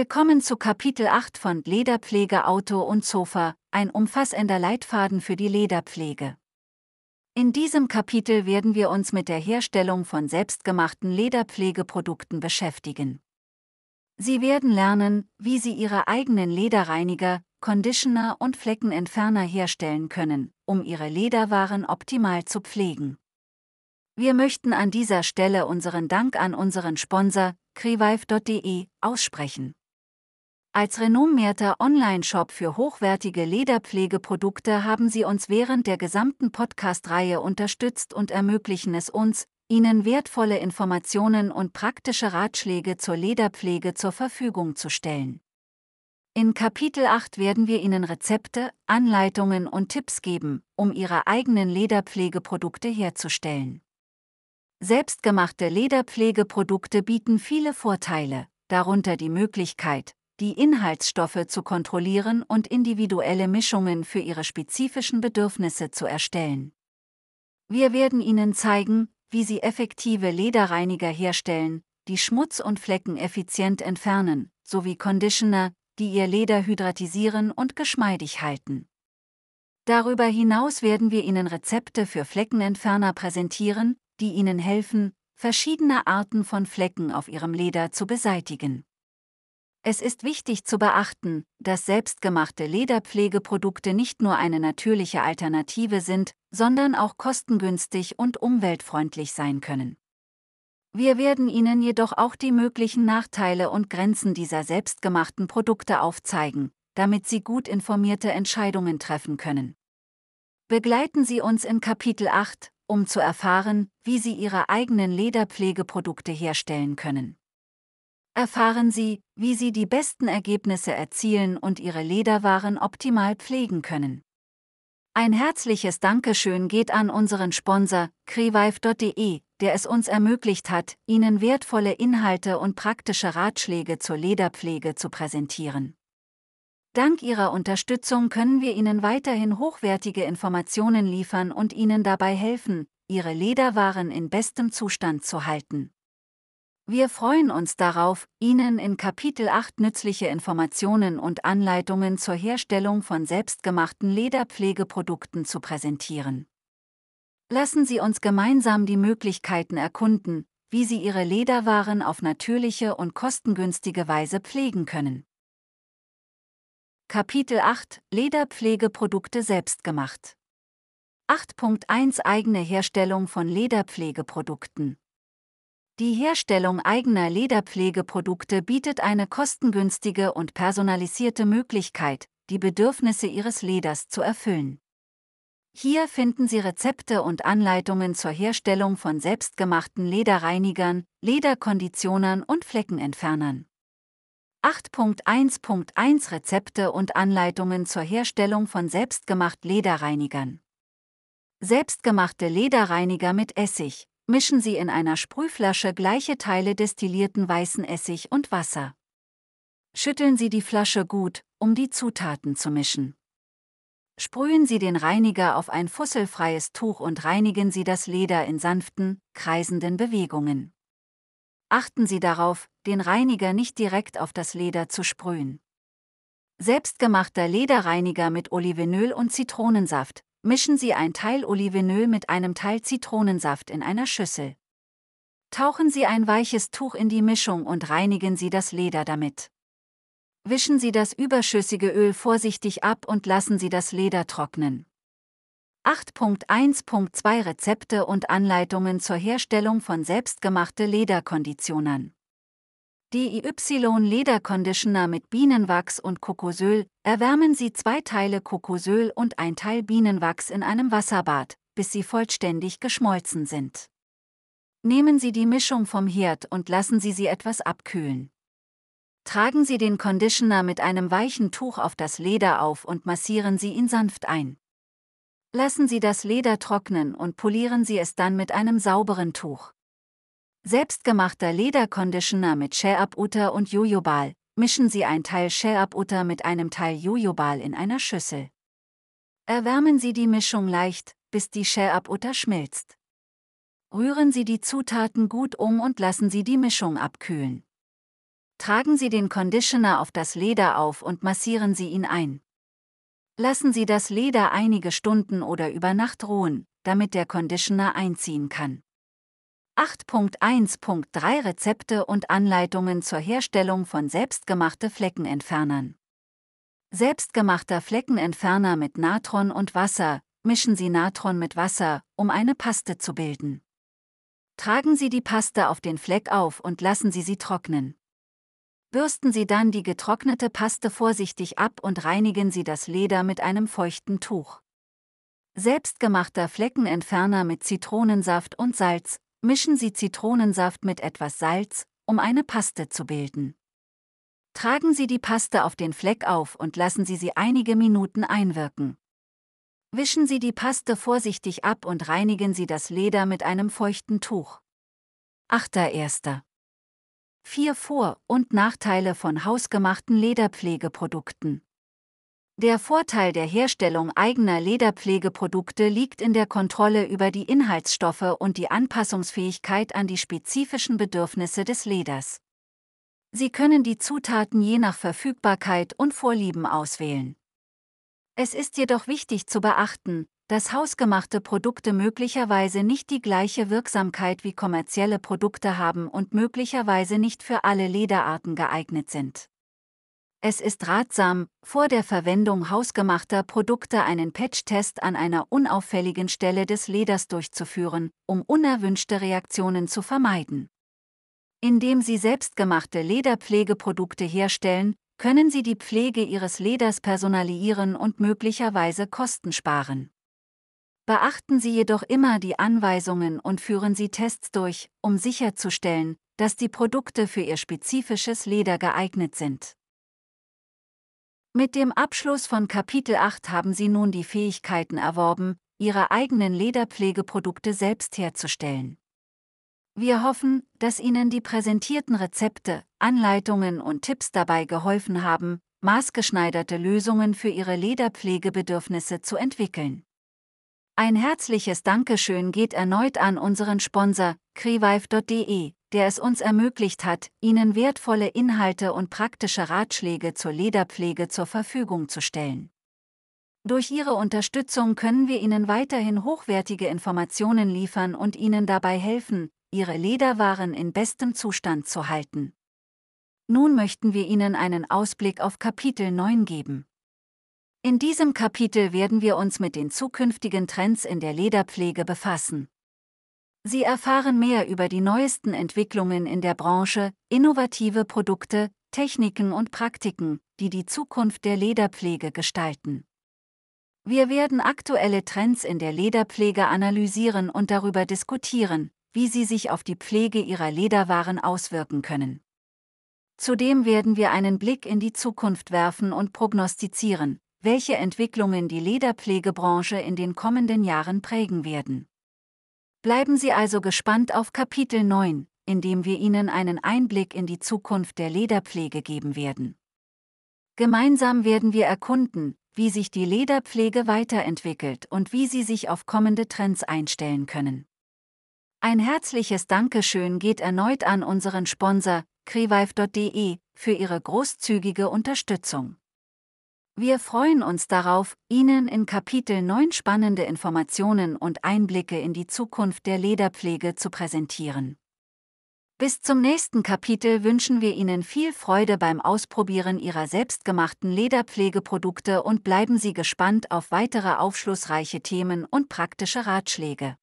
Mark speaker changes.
Speaker 1: Willkommen zu Kapitel 8 von Lederpflege Auto und Sofa, ein umfassender Leitfaden für die Lederpflege. In diesem Kapitel werden wir uns mit der Herstellung von selbstgemachten Lederpflegeprodukten beschäftigen. Sie werden lernen, wie Sie Ihre eigenen Lederreiniger, Conditioner und Fleckenentferner herstellen können, um Ihre Lederwaren optimal zu pflegen. Wir möchten an dieser Stelle unseren Dank an unseren Sponsor, crevive.de, aussprechen. Als renommierter Online-Shop für hochwertige Lederpflegeprodukte haben Sie uns während der gesamten Podcast-Reihe unterstützt und ermöglichen es uns, Ihnen wertvolle Informationen und praktische Ratschläge zur Lederpflege zur Verfügung zu stellen. In Kapitel 8 werden wir Ihnen Rezepte, Anleitungen und Tipps geben, um Ihre eigenen Lederpflegeprodukte herzustellen. Selbstgemachte Lederpflegeprodukte bieten viele Vorteile, darunter die Möglichkeit, die Inhaltsstoffe zu kontrollieren und individuelle Mischungen für ihre spezifischen Bedürfnisse zu erstellen. Wir werden Ihnen zeigen, wie Sie effektive Lederreiniger herstellen, die Schmutz und Flecken effizient entfernen, sowie Conditioner, die Ihr Leder hydratisieren und geschmeidig halten. Darüber hinaus werden wir Ihnen Rezepte für Fleckenentferner präsentieren, die Ihnen helfen, verschiedene Arten von Flecken auf Ihrem Leder zu beseitigen. Es ist wichtig zu beachten, dass selbstgemachte Lederpflegeprodukte nicht nur eine natürliche Alternative sind, sondern auch kostengünstig und umweltfreundlich sein können. Wir werden Ihnen jedoch auch die möglichen Nachteile und Grenzen dieser selbstgemachten Produkte aufzeigen, damit Sie gut informierte Entscheidungen treffen können. Begleiten Sie uns in Kapitel 8, um zu erfahren, wie Sie Ihre eigenen Lederpflegeprodukte herstellen können erfahren Sie, wie Sie die besten Ergebnisse erzielen und Ihre Lederwaren optimal pflegen können. Ein herzliches Dankeschön geht an unseren Sponsor, crevive.de, der es uns ermöglicht hat, Ihnen wertvolle Inhalte und praktische Ratschläge zur Lederpflege zu präsentieren. Dank Ihrer Unterstützung können wir Ihnen weiterhin hochwertige Informationen liefern und Ihnen dabei helfen, Ihre Lederwaren in bestem Zustand zu halten. Wir freuen uns darauf, Ihnen in Kapitel 8 nützliche Informationen und Anleitungen zur Herstellung von selbstgemachten Lederpflegeprodukten zu präsentieren. Lassen Sie uns gemeinsam die Möglichkeiten erkunden, wie Sie Ihre Lederwaren auf natürliche und kostengünstige Weise pflegen können. Kapitel 8 Lederpflegeprodukte selbstgemacht. 8.1 Eigene Herstellung von Lederpflegeprodukten. Die Herstellung eigener Lederpflegeprodukte bietet eine kostengünstige und personalisierte Möglichkeit, die Bedürfnisse Ihres Leders zu erfüllen. Hier finden Sie Rezepte und Anleitungen zur Herstellung von selbstgemachten Lederreinigern, Lederkonditionern und Fleckenentfernern. 8.1.1 Rezepte und Anleitungen zur Herstellung von selbstgemacht Lederreinigern. Selbstgemachte Lederreiniger mit Essig, mischen Sie in einer Sprühflasche gleiche Teile destillierten weißen Essig und Wasser. Schütteln Sie die Flasche gut, um die Zutaten zu mischen. Sprühen Sie den Reiniger auf ein fusselfreies Tuch und reinigen Sie das Leder in sanften, kreisenden Bewegungen. Achten Sie darauf, den Reiniger nicht direkt auf das Leder zu sprühen. Selbstgemachter Lederreiniger mit Olivenöl und Zitronensaft, Mischen Sie ein Teil Olivenöl mit einem Teil Zitronensaft in einer Schüssel. Tauchen Sie ein weiches Tuch in die Mischung und reinigen Sie das Leder damit. Wischen Sie das überschüssige Öl vorsichtig ab und lassen Sie das Leder trocknen. 8.1.2 Rezepte und Anleitungen zur Herstellung von selbstgemachte Lederkonditionern. DIY-Lederconditioner mit Bienenwachs und Kokosöl, erwärmen Sie zwei Teile Kokosöl und ein Teil Bienenwachs in einem Wasserbad, bis sie vollständig geschmolzen sind. Nehmen Sie die Mischung vom Herd und lassen Sie sie etwas abkühlen. Tragen Sie den Conditioner mit einem weichen Tuch auf das Leder auf und massieren Sie ihn sanft ein. Lassen Sie das Leder trocknen und polieren Sie es dann mit einem sauberen Tuch. Selbstgemachter Lederconditioner mit Shea-Butter und Jojobal. Mischen Sie ein Teil Shea-Butter mit einem Teil Jojobal in einer Schüssel. Erwärmen Sie die Mischung leicht, bis die Shea-Butter schmilzt. Rühren Sie die Zutaten gut um und lassen Sie die Mischung abkühlen. Tragen Sie den Conditioner auf das Leder auf und massieren Sie ihn ein. Lassen Sie das Leder einige Stunden oder über Nacht ruhen, damit der Conditioner einziehen kann. 8.1.3 Rezepte und Anleitungen zur Herstellung von selbstgemachte Fleckenentfernern. Selbstgemachter Fleckenentferner mit Natron und Wasser, mischen Sie Natron mit Wasser, um eine Paste zu bilden. Tragen Sie die Paste auf den Fleck auf und lassen Sie sie trocknen. Bürsten Sie dann die getrocknete Paste vorsichtig ab und reinigen Sie das Leder mit einem feuchten Tuch. Selbstgemachter Fleckenentferner mit Zitronensaft und Salz, mischen Sie Zitronensaft mit etwas Salz, um eine Paste zu bilden. Tragen Sie die Paste auf den Fleck auf und lassen Sie sie einige Minuten einwirken. Wischen Sie die Paste vorsichtig ab und reinigen Sie das Leder mit einem feuchten Tuch. 8.1. Vier Vor- und Nachteile von hausgemachten Lederpflegeprodukten. Der Vorteil der Herstellung eigener Lederpflegeprodukte liegt in der Kontrolle über die Inhaltsstoffe und die Anpassungsfähigkeit an die spezifischen Bedürfnisse des Leders. Sie können die Zutaten je nach Verfügbarkeit und Vorlieben auswählen. Es ist jedoch wichtig zu beachten, dass hausgemachte Produkte möglicherweise nicht die gleiche Wirksamkeit wie kommerzielle Produkte haben und möglicherweise nicht für alle Lederarten geeignet sind. Es ist ratsam, vor der Verwendung hausgemachter Produkte einen Patch-Test an einer unauffälligen Stelle des Leders durchzuführen, um unerwünschte Reaktionen zu vermeiden. Indem Sie selbstgemachte Lederpflegeprodukte herstellen, können Sie die Pflege Ihres Leders personalisieren und möglicherweise Kosten sparen. Beachten Sie jedoch immer die Anweisungen und führen Sie Tests durch, um sicherzustellen, dass die Produkte für Ihr spezifisches Leder geeignet sind. Mit dem Abschluss von Kapitel 8 haben Sie nun die Fähigkeiten erworben, Ihre eigenen Lederpflegeprodukte selbst herzustellen. Wir hoffen, dass Ihnen die präsentierten Rezepte, Anleitungen und Tipps dabei geholfen haben, maßgeschneiderte Lösungen für Ihre Lederpflegebedürfnisse zu entwickeln. Ein herzliches Dankeschön geht erneut an unseren Sponsor, crevive.de, der es uns ermöglicht hat, Ihnen wertvolle Inhalte und praktische Ratschläge zur Lederpflege zur Verfügung zu stellen. Durch Ihre Unterstützung können wir Ihnen weiterhin hochwertige Informationen liefern und Ihnen dabei helfen, Ihre Lederwaren in bestem Zustand zu halten. Nun möchten wir Ihnen einen Ausblick auf Kapitel 9 geben. In diesem Kapitel werden wir uns mit den zukünftigen Trends in der Lederpflege befassen. Sie erfahren mehr über die neuesten Entwicklungen in der Branche, innovative Produkte, Techniken und Praktiken, die die Zukunft der Lederpflege gestalten. Wir werden aktuelle Trends in der Lederpflege analysieren und darüber diskutieren, wie sie sich auf die Pflege ihrer Lederwaren auswirken können. Zudem werden wir einen Blick in die Zukunft werfen und prognostizieren, welche Entwicklungen die Lederpflegebranche in den kommenden Jahren prägen werden. Bleiben Sie also gespannt auf Kapitel 9, in dem wir Ihnen einen Einblick in die Zukunft der Lederpflege geben werden. Gemeinsam werden wir erkunden, wie sich die Lederpflege weiterentwickelt und wie Sie sich auf kommende Trends einstellen können. Ein herzliches Dankeschön geht erneut an unseren Sponsor, crevive.de, für Ihre großzügige Unterstützung. Wir freuen uns darauf, Ihnen in Kapitel 9 spannende Informationen und Einblicke in die Zukunft der Lederpflege zu präsentieren. Bis zum nächsten Kapitel wünschen wir Ihnen viel Freude beim Ausprobieren Ihrer selbstgemachten Lederpflegeprodukte und bleiben Sie gespannt auf weitere aufschlussreiche Themen und praktische Ratschläge.